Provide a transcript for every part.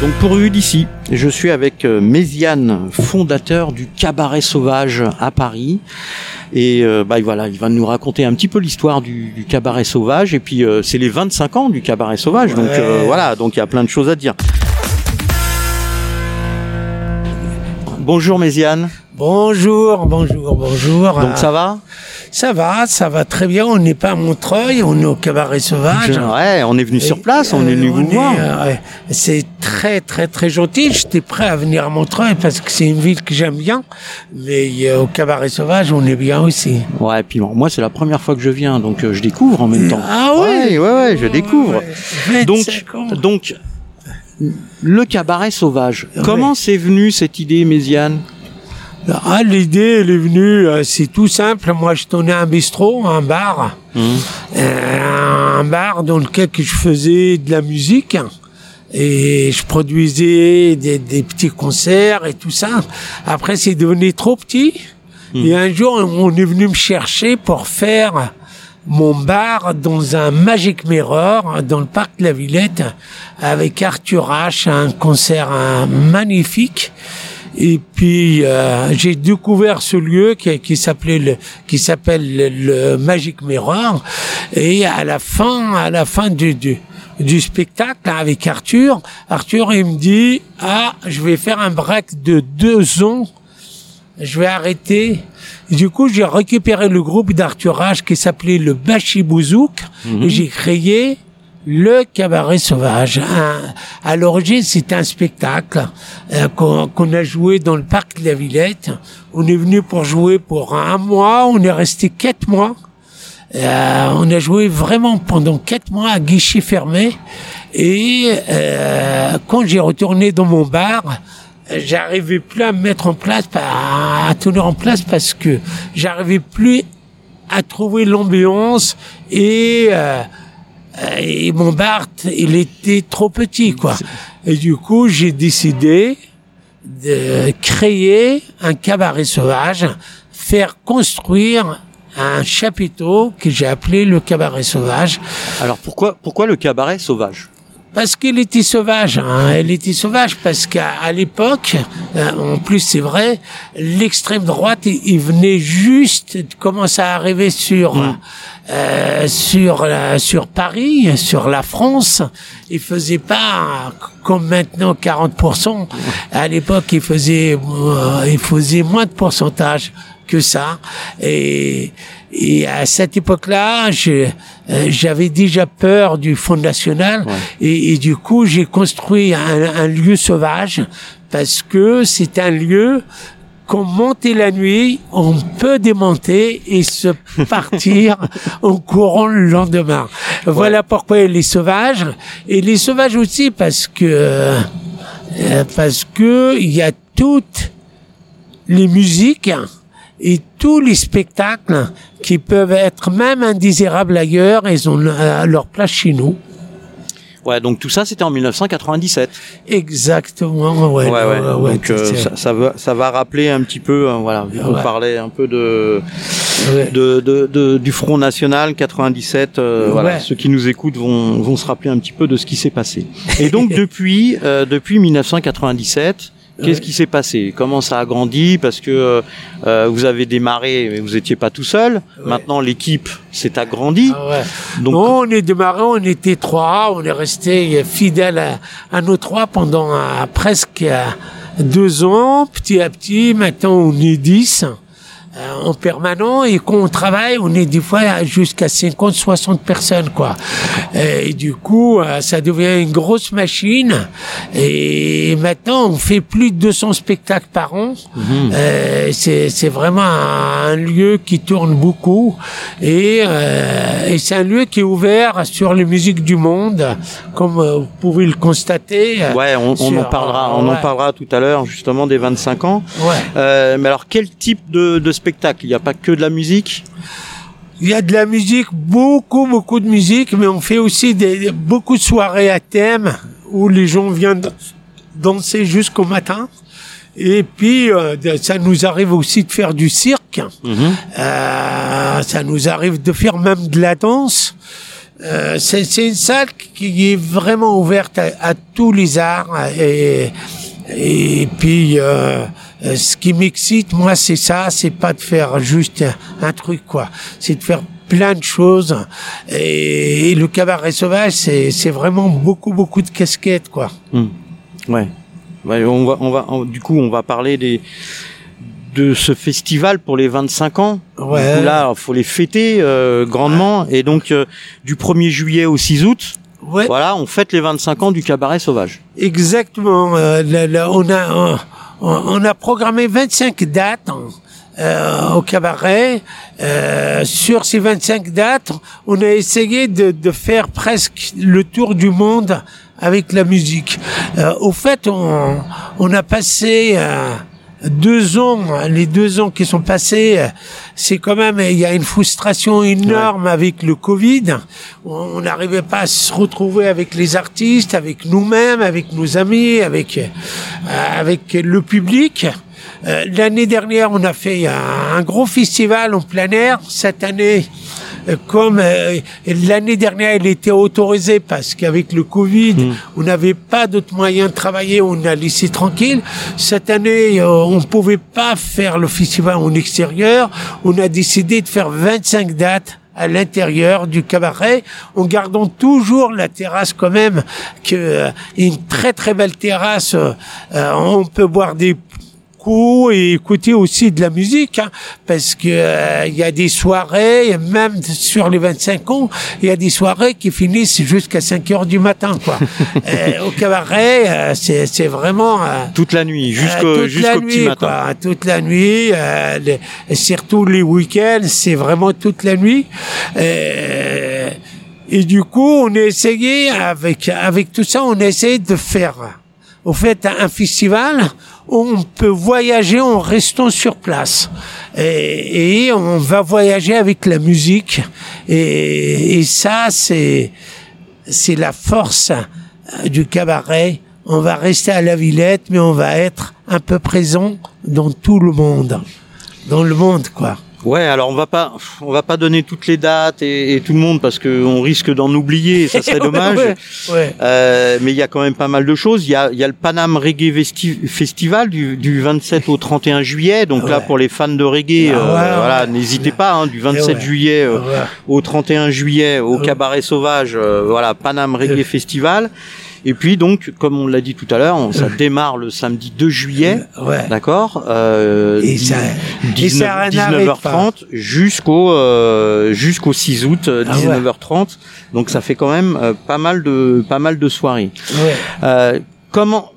Donc pour d'ici, je suis avec euh, Méziane, fondateur du Cabaret Sauvage à Paris. Et euh, bah voilà, il va nous raconter un petit peu l'histoire du, du Cabaret Sauvage. Et puis euh, c'est les 25 ans du Cabaret Sauvage, donc euh, voilà, donc il y a plein de choses à dire. Bonjour Méziane, Bonjour, bonjour, bonjour. donc ça va? Ça va, ça va très bien. On n'est pas à Montreuil, on est au Cabaret Sauvage. Ouais, on est venu sur place, on est venu Euh, vous voir. euh, ouais. C'est très, très, très gentil. J'étais prêt à venir à Montreuil parce que c'est une ville que j'aime bien. Mais euh, au Cabaret Sauvage, on est bien aussi. Ouais, puis bon, moi c'est la première fois que je viens, donc je découvre en même temps. Ah ouais, ouais ouais, ouais, je découvre. Ouais, Donc, 25 ans. donc, le cabaret sauvage. Comment c'est venu cette idée, Méziane? Ah, l'idée, elle est venue, euh, c'est tout simple. Moi, je tenais un bistrot, un bar. Euh, un bar dans lequel que je faisais de la musique. Et je produisais des, des petits concerts et tout ça. Après, c'est devenu trop petit. Et un jour, on est venu me chercher pour faire mon bar dans un Magic Mirror dans le parc de la Villette avec Arthur H, un concert magnifique. Et puis euh, j'ai découvert ce lieu qui, qui s'appelait le qui s'appelle le, le Magic Mirror. Et à la fin à la fin du du, du spectacle avec Arthur Arthur il me dit ah je vais faire un break de deux ans. Je vais arrêter. Et du coup, j'ai récupéré le groupe d'Arthur H qui s'appelait le Bachibouzouk et j'ai créé le Cabaret Sauvage. Un- à l'origine, c'est un spectacle euh, qu'on a joué dans le parc de la Villette. On est venu pour jouer pour un mois, on est resté quatre mois. Euh, on a joué vraiment pendant quatre mois à guichet fermé. Et euh, quand j'ai retourné dans mon bar, j'arrivais plus à me mettre en place, à, tenir en place parce que j'arrivais plus à trouver l'ambiance et, euh, et mon bar, t- il était trop petit, quoi. Et du coup, j'ai décidé de créer un cabaret sauvage, faire construire un chapiteau que j'ai appelé le cabaret sauvage Alors pourquoi, pourquoi le cabaret sauvage? Parce qu'il était sauvage. Hein. Elle était sauvage parce qu'à l'époque, euh, en plus c'est vrai, l'extrême droite, il, il venait juste de commencer à arriver sur euh, sur la- sur Paris, sur la France. Il faisait pas comme maintenant 40%. À l'époque, il faisait euh, il faisait moins de pourcentage que ça. Et, et à cette époque-là, euh, j'avais déjà peur du Front National. Et, et du coup, j'ai construit un, un lieu sauvage parce que c'est un lieu qu'on montait la nuit, on peut démonter et se partir en courant le lendemain. Voilà pourquoi les sauvages. Et les sauvages aussi parce que euh, parce que il y a toutes les musiques et tous les spectacles qui peuvent être même indésirables ailleurs, ils ont euh, leur place chez nous. Ouais, donc tout ça c'était en 1997. Exactement, ouais. Ouais, ouais. ouais, ouais, donc euh, ça, ça va, ça va rappeler un petit peu, hein, voilà. On parlait un peu de, de, de, de- du Front National 97. euh, Voilà, ceux qui nous écoutent vont, vont se rappeler un petit peu de ce qui s'est passé. Et donc depuis, euh, depuis 1997. Qu'est-ce qui s'est passé? Comment ça a grandi? Parce que euh, euh, vous avez démarré, mais vous étiez pas tout seul. Maintenant, l'équipe s'est agrandie. Ah ouais. Donc, Non, on est démarré, on était trois, on est resté fidèle à, à nos trois pendant euh, presque euh, deux ans, petit à petit. Maintenant, on est dix en permanent et quand on travaille, on est des fois jusqu'à 50, 60 personnes, quoi. Et du coup, euh, ça devient une grosse machine. Et maintenant, on fait plus de 200 spectacles par an. Euh, c'est c'est vraiment un, un lieu qui tourne beaucoup et, euh, et c'est un lieu qui est ouvert sur les musiques du monde, comme euh, vous pouvez le constater. euh, Ouais, on, on en parlera, on en parlera tout à l'heure justement des 25 ans. Ouais. Euh, mais alors quel type de, de spectacle Il n'y a pas que de la musique Il y a de la musique, beaucoup, beaucoup de musique, mais on fait aussi des, beaucoup de soirées à thème où les gens viennent danser jusqu'au matin. Et puis, euh, ça nous arrive aussi de faire du cirque. Euh, ça nous arrive de faire même de la danse. euh, c'est une salle qui est vraiment ouverte à, tous les arts et, et puis euh, ce qui m'excite moi c'est ça c'est pas de faire juste un, truc quoi c'est de faire plein de choses et, le cabaret sauvage c'est c'est vraiment beaucoup beaucoup de casquettes quoi mmh. ouais. ouais on va on va du coup on va parler des de ce festival pour les 25 ans. Ouais. Du coup, là, faut les fêter euh, grandement. Et donc, euh, du 1er juillet au 6 août, ouais. voilà, on fête les 25 ans du cabaret sauvage. Exactement. Euh, on a on, a programmé 25 dates. au cabaret. sur ces 25 dates, on a essayé de, faire presque le tour du monde avec la musique. au fait, on a passé deux ans, les deux ans qui sont passés, c'est quand même, il y a une frustration énorme avec le Covid. On n'arrivait pas à se retrouver avec les artistes, avec nous-mêmes, avec nos amis, avec, euh, avec le public. Euh, l'année dernière, on a fait un, gros festival en plein air. Cette année, comme euh, l'année dernière, il était autorisé parce qu'avec le Covid, hmm. on n'avait pas d'autres moyens de travailler, on a laissé tranquille. Cette année, on ne pouvait pas faire le festival en extérieur. On a décidé de faire 25 dates à l'intérieur du cabaret, en gardant toujours la terrasse quand même, que une très très belle terrasse. on peut boire des et écouter aussi de la musique, hein, parce que euh, il y a des soirées, même sur les 25 ans, il y a des soirées qui finissent jusqu'à 5 heures du matin, quoi. Euh, au cabaret, euh, c'est, c'est vraiment toute la nuit, jusqu'au, jusqu'au petit matin. Quoi, toute la nuit, les, surtout les week-ends, c'est vraiment toute la nuit. et du coup, on a essayé avec avec tout ça, on a essayé de faire, au fait, un festival on peut voyager en restant sur place. Et, on va voyager avec la musique. Et, ça, c'est, c'est la force euh, du cabaret. On va rester à la Villette, mais on va être un peu présent dans tout le monde. Dans le monde, quoi. Ouais, alors on va pas, on va pas donner toutes les dates et, tout le monde parce que on risque d'en oublier, ça serait dommage. Euh, mais il y a quand même pas mal de choses. Il y a, il y a le Panam Reggae Festival du, du 27 au 31 juillet. Donc là, pour les fans de reggae, ah euh, voilà, n'hésitez pas. Hein, du 27 juillet euh, au 31 juillet au Cabaret Sauvage, voilà, Panam Reggae Festival. Et puis donc, comme on l'a dit tout à l'heure, ça démarre le samedi 2 juillet, ouais. d'accord euh, et ça, 19, h 30 jusqu'au euh, jusqu'au 6 août 19h30. Euh, ah donc ça fait quand même euh, pas mal de pas mal de soirées. Ouais. Euh, comment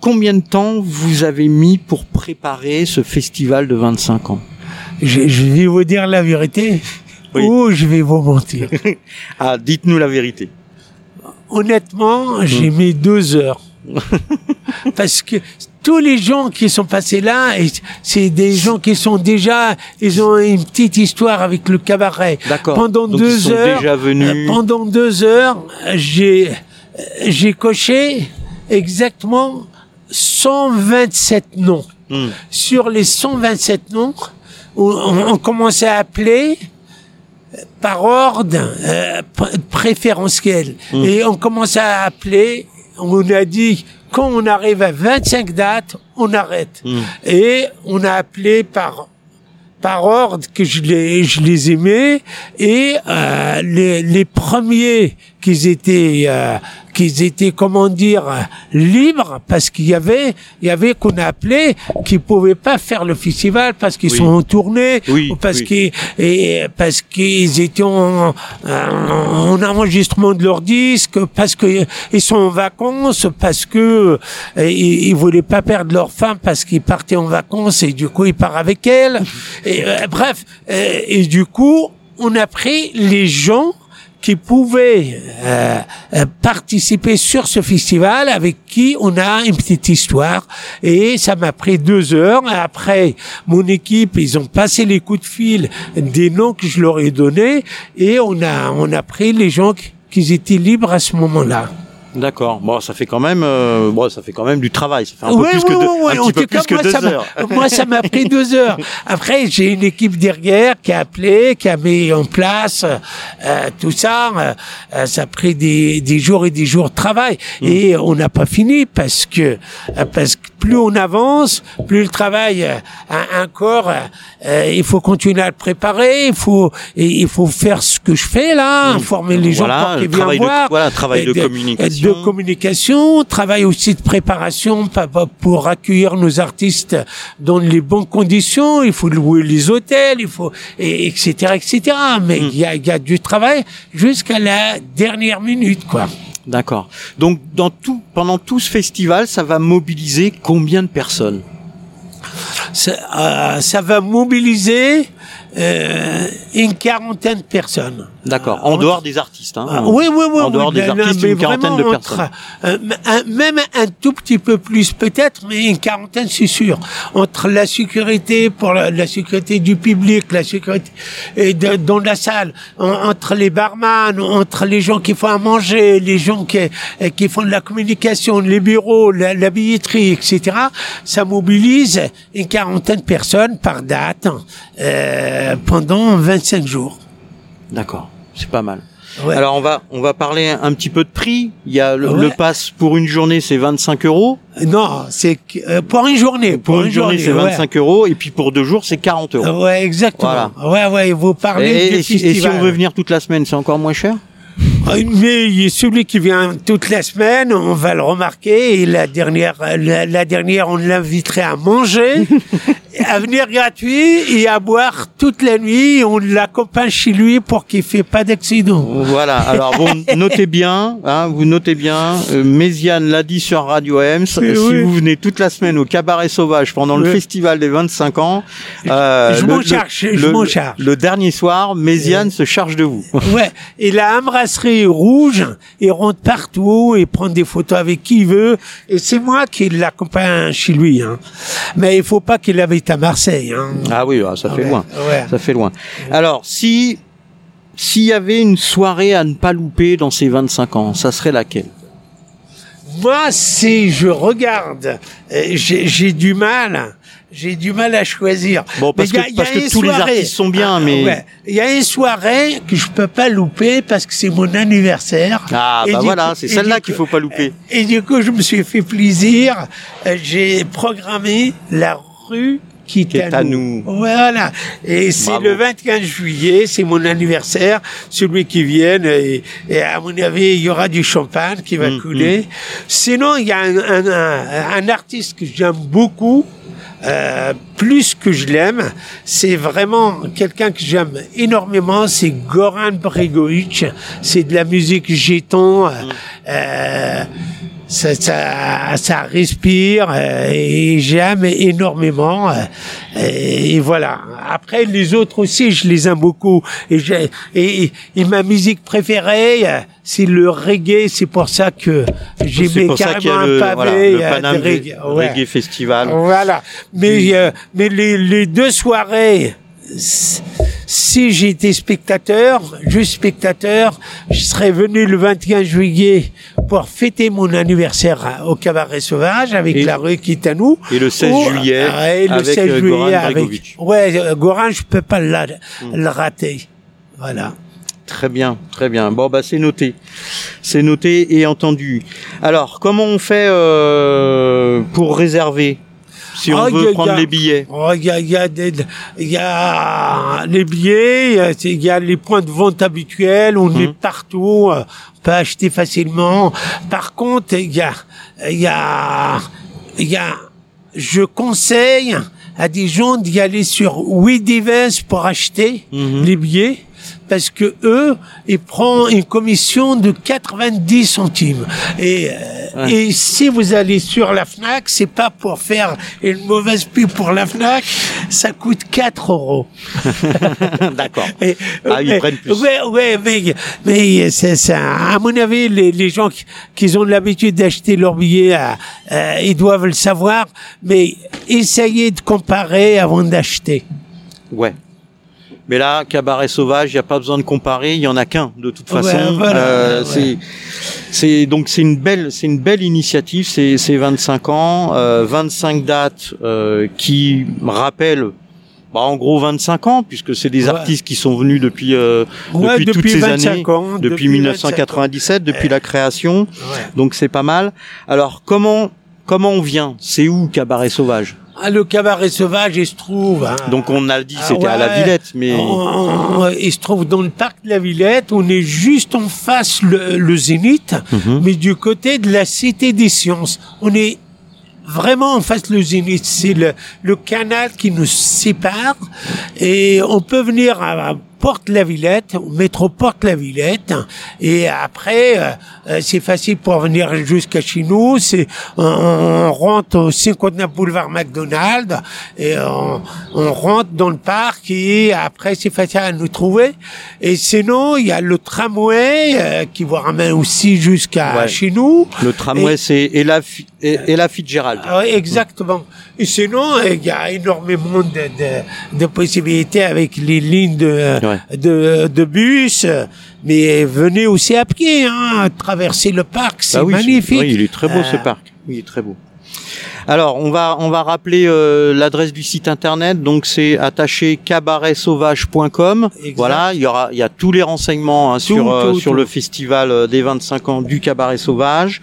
combien de temps vous avez mis pour préparer ce festival de 25 ans? Je, je, vais vous dire la vérité ou je vais vous mentir? ah, dites-nous la vérité honnêtement, j'ai mis deux heures. Parce que tous les gens qui sont passés là, c'est des gens qui sont déjà, ils ont une petite histoire avec le cabaret. D'accord. Pendant deux heures, déjà venus. Euh, pendant deux heures, j'ai j'ai coché exactement 127 noms. Hmm. Sur les 127 noms, on, on commençait à appeler par ordre euh, préférentiel. Mmh. Et on commence à appeler, on a dit, quand on arrive à 25 dates, on arrête. Mmh. Et on a appelé par par ordre que je les je les aimais et euh, les, les premiers qu'ils étaient euh, qu'ils étaient comment dire libres parce qu'il y avait il y avait qu'on a appelé qui pouvaient pas faire le festival parce qu'ils sont en tournée ou parce qu'ils et parce qu'ils étaient en, en, enregistrement de leur disque parce que ils sont en vacances parce que ils, ils voulaient pas perdre leur femme parce qu'ils partaient en vacances et du coup ils partent avec elle. Et euh, bref et du coup on a pris les gens qui pouvaient euh, euh, participer sur ce festival avec qui on a une petite histoire. Et ça m'a pris deux heures. Après mon équipe ils ont passé les coups de fil des noms que je leur ai donnés. Et on a on a pris les gens qui étaient libres à ce moment-là D'accord. Bon, ça fait quand même, euh, bon, ça fait quand même du travail. Ça fait un peu plus ouais, que deux, ouais, un petit peu tout cas, plus que moi, deux ça m'a- heures. Moi, ça m'a pris deux heures. Après, j'ai une équipe derrière qui a appelé, qui a mis en place euh, tout ça. Euh, euh, ça a pris des, des jours et des jours de travail. Mmh. Et on n'a pas fini parce que euh, parce que plus on avance, plus le travail euh, a encore. euh, euh, il faut continuer à le préparer. Il faut il faut faire ce que je fais là, informer les gens pour qu'ils viennent voir. voilà, travail de communication. de communication, travail aussi de préparation pa- pa- pour accueillir nos artistes dans les bonnes conditions. Il faut louer les hôtels, il faut et, etc etc. Mais Hmm. il y, a, il y a du travail jusqu'à la dernière minute quoi. D'accord. Donc, dans tout, pendant tout ce festival, ça va mobiliser combien de personnes? Ça, euh, ça va mobiliser euh, une quarantaine de personnes. D'accord. Euh, En dehors des artistes. Hein. Ah, oui, oui, oui. En dehors oui, des artistes, une quarantaine de personnes. entre, euh, un- même un tout petit peu plus peut-être, mais une quarantaine, c'est sûr. Entre la sécurité pour la, la sécurité du public, la sécurité et de- dans la salle, en- entre les barman, entre les gens qui font à manger, les gens qui, euh, qui font de la communication, les bureaux, la, la billetterie, etc. Ça mobilise une quarantaine de personnes par date euh, pendant 25 jours. D'accord. C'est pas mal. Ouais. Alors on va on va parler un petit peu de prix. Il y a le, Ouais. le pass pour une journée c'est 25 euros. Non, c'est euh, pour une journée. Pour, une journée, c'est ouais. 25 euros et puis pour deux jours c'est 40 euros. Ouais, exactement. Ouais, ouais, vous parlez Et, du et si, et si festival. on veut venir toute la semaine, c'est encore moins cher? Euh, Mais celui qui vient toute la semaine, on va le remarquer. Et la dernière, la, la dernière, on l'inviterait à manger, à venir gratuit et à boire toute la nuit. On l'accompagne chez lui pour qu'il fait pas d'accident. Voilà. Alors bon, notez bien, hein, vous notez bien. Euh, Méziane l'a dit sur Radio M. Si Oui, vous venez toute la semaine au Cabaret Sauvage pendant le festival des 25 ans, euh, Je m'en le- charge, je le- m'en charge. Le dernier soir, Méziane se charge de vous. Ouais. Et la brasserie rouge, il rentre partout, il prend des photos avec qui il veut. Et c'est moi qui l'accompagne chez lui. Hein. Mais il faut pas qu'il à Marseille. Hein. Ah oui, ah, ça fait Ouais, loin. ouais. Ça fait loin. Alors, si s'il y avait une soirée à ne pas louper dans ces 25 ans, ça serait laquelle? Moi, si je regarde, euh, j'ai du mal. J'ai du mal à choisir. Bon, parce Mais que- a parce que tous les artistes sont bien, Ah, mais- ouais. Il y a une soirée que je peux pas louper parce que c'est mon anniversaire. Ah Et bah voilà, c'est celle-là qu'il faut pas louper. Et du coup, je me suis fait plaisir. Euh, J'ai programmé la rue qui Qui est à nous. Voilà. Et c'est le 25 juillet, c'est mon anniversaire. Celui qui vient, et, et à mon avis, il y aura du champagne qui va Mm, couler. Sinon, il y a un, un, un- un artiste que j'aime beaucoup. euh, plus que je l'aime, c'est vraiment quelqu'un que j'aime énormément, c'est Goran Bregovic. C'est de la musique jeton. euh, euh, ça, ça, ça respire euh, et j'aime énormément. euh, et, voilà. Après, les autres aussi, je les aime beaucoup. Et, j'ai- et, et ma musique préférée, c'est le reggae. C'est pour ça que j'ai C'est mis pour ça qu'il y carrément un le, pavé voilà, le Paname reggae. Ouais. Reggae Festival. Voilà. Mais, euh, mais les, les deux soirées, si j'étais spectateur, juste spectateur, je serais venu le 21 juillet pour fêter mon anniversaire au Cabaret Sauvage avec Et- la rue qui est à nous. et le 16 juillet et le avec, 16 euh, juillet Goran avec, ouais, euh, Goran, je peux pas la- Hmm. le rater. Voilà. Très bien, très bien. Bon bah c'est noté, c'est noté et entendu. Alors comment on fait euh, pour réserver? Si on Ah, veut a- prendre a- les billets Oh, Il y a, y, a des- y a les billets, il y a- les points de vente habituels, on est partout, euh, on peut acheter facilement. Par contre, il y a, il y a, il y a, je conseille à des gens d'y aller sur WeDivers pour acheter les billets. Parce que eux, ils prennent une commission de 90 centimes. Et, euh, et si vous allez sur la Fnac, c'est pas pour faire une mauvaise pub pour la Fnac, ça coûte 4 euros. D'accord. Ah, ils ouais, prennent plus. Ouais, ouais, mais, mais c'est ça. À mon avis, les, les gens qui, qui ont l'habitude d'acheter leurs billets, euh, euh, ils doivent le savoir. Mais essayez de comparer avant d'acheter. Ouais. Mais là, Cabaret Sauvage, il n'y a pas besoin de comparer, il y en a qu'un de toute Ouais, façon. voilà, Euh, ouais. C'est c'est donc c'est une belle c'est une belle initiative, c'est c'est 25 ans, euh, 25 dates euh, qui rappellent bah, en gros 25 ans puisque c'est des Ouais. artistes qui sont venus depuis euh, Ouais, depuis, toutes depuis ces 25 années, ans, depuis, depuis 1997, depuis la création. Donc c'est pas mal. Alors comment comment on vient? C'est où Cabaret Sauvage? Ah, le cabaret sauvage, il se trouve. hein, Donc on a dit Ah c'était à la. Villette, mais on- on- il se trouve dans le parc de la Villette. On est juste en face le, le Zénith, Mhm. mais du côté de la Cité des Sciences. On est vraiment en face le Zénith. C'est le, le canal qui nous sépare et on peut venir à, à Porte-la-Villette, au métro Porte-la-Villette, et après, euh, euh, c'est facile pour venir jusqu'à chez nous. C'est on, on rentre au 59 boulevard McDonald et on, on rentre dans le parc et après c'est facile à nous trouver. Et sinon, il y a le tramway euh, qui vous ramène aussi jusqu'à Ouais. chez nous. le tramway c'est Ella, Fi- Ella Fitzgerald. ouais, exactement. Et sinon, euh, il y a énormément de, de, de possibilités avec les lignes de, Ouais. de, de bus. Mais venez aussi à pied, hein, traverser le parc, c'est Ah oui, magnifique. oui, il est très beau ce Euh, parc. Oui, il est très beau. Alors, on va on va rappeler euh, l'adresse du site internet. Donc c'est attaché cabaretsauvage.com. Voilà, il y aura il y a tous les renseignements hein, sur euh, tout, sur tout. le festival euh, des 25 ans du cabaret sauvage.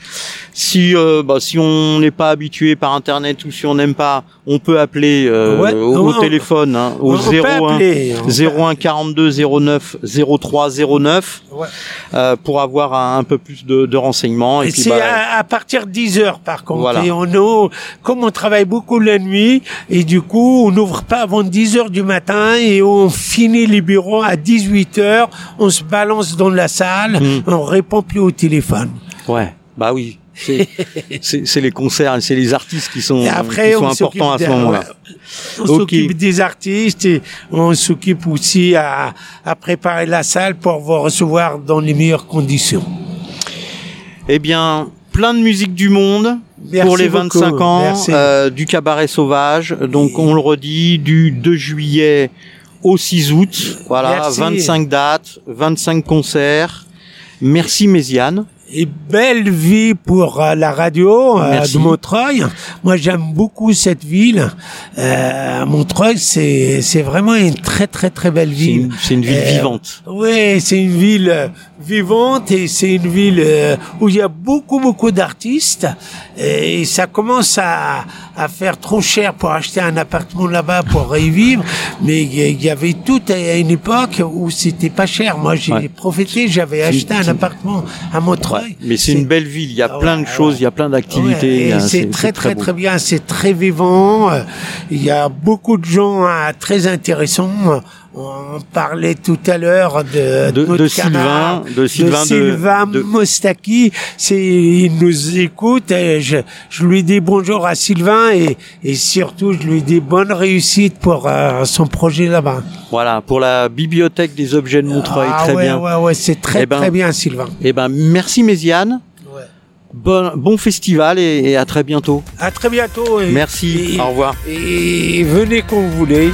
Si euh, bah, si on n'est pas habitué par internet ou si on n'aime pas, on peut appeler euh, Ouais, au, on- au téléphone hein, au peut 01 appeler, on peut 01 42 09 03 09 Ouais. euh, pour avoir un, un peu plus de, de renseignements et Et c'est bah, à, à partir de 10 heures par contre. Voilà. Et on a- comme on travaille beaucoup la nuit, et du coup, on n'ouvre pas avant 10 heures du matin et on finit les bureaux à 18 heures. On se balance dans la salle, Mm. on répond plus au téléphone. Ouais, bah oui. C'est- les concerts, c'est les artistes qui sont, après, qui sont importants à ce moment-là. On s'occupe des artistes et on s'occupe aussi à, à préparer la salle pour vous recevoir dans les meilleures conditions. Eh bien, plein de musique du monde Merci pour les beaucoup. 25 ans euh, du cabaret sauvage. Donc, on le redit, du 2 juillet au 6 août. Voilà, Merci. 25 dates, 25 concerts. Merci Méziane. Et belle vie pour euh, la radio euh, de Montreuil. Moi, j'aime beaucoup cette ville. Euh, Montreuil, c'est c'est vraiment une très très très belle ville. c'est une ville Euh, vivante. Oui, c'est une ville vivante et c'est une ville où il y a beaucoup beaucoup d'artistes et ça commence à, à faire trop cher pour acheter un appartement là-bas pour y vivre. Mais il y- il y avait tout à une époque où c'était pas cher. Moi, j'ai Ouais. profité, j'avais acheté un appartement à Montreuil. Mais c'est une belle ville. Il y a Ah plein de choses, ouais. il y a plein Ouais, d'activités. a- c'est très très très bien, c'est très vivant. euh, Il y a beaucoup de gens euh, très intéressants. On parlait tout à l'heure de, De- de Sylvain, de Sylvain de- Sylvain Mostaki. Il nous écoute. Et je, je lui dis bonjour à Sylvain et, et surtout je lui dis bonne réussite pour euh, son projet là-bas. Voilà, pour la bibliothèque des objets de Montreuil, ah très ouais, bien. ouais, ouais, c'est très Eh ben, très bien Sylvain. Eh ben, merci Méziane. Bon, bon festival et, et à très bientôt. À très bientôt. et- Merci. et- Au revoir. Et venez quand vous voulez.